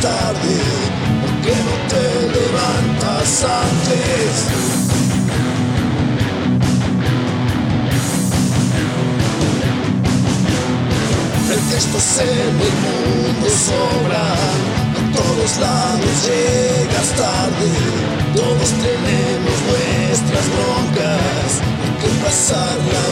tarde, ¿por qué no te levantas antes? Pretextos en el mundo sobra, a todos lados llegas tarde, todos tenemos nuestras broncas, hay que pasarlas.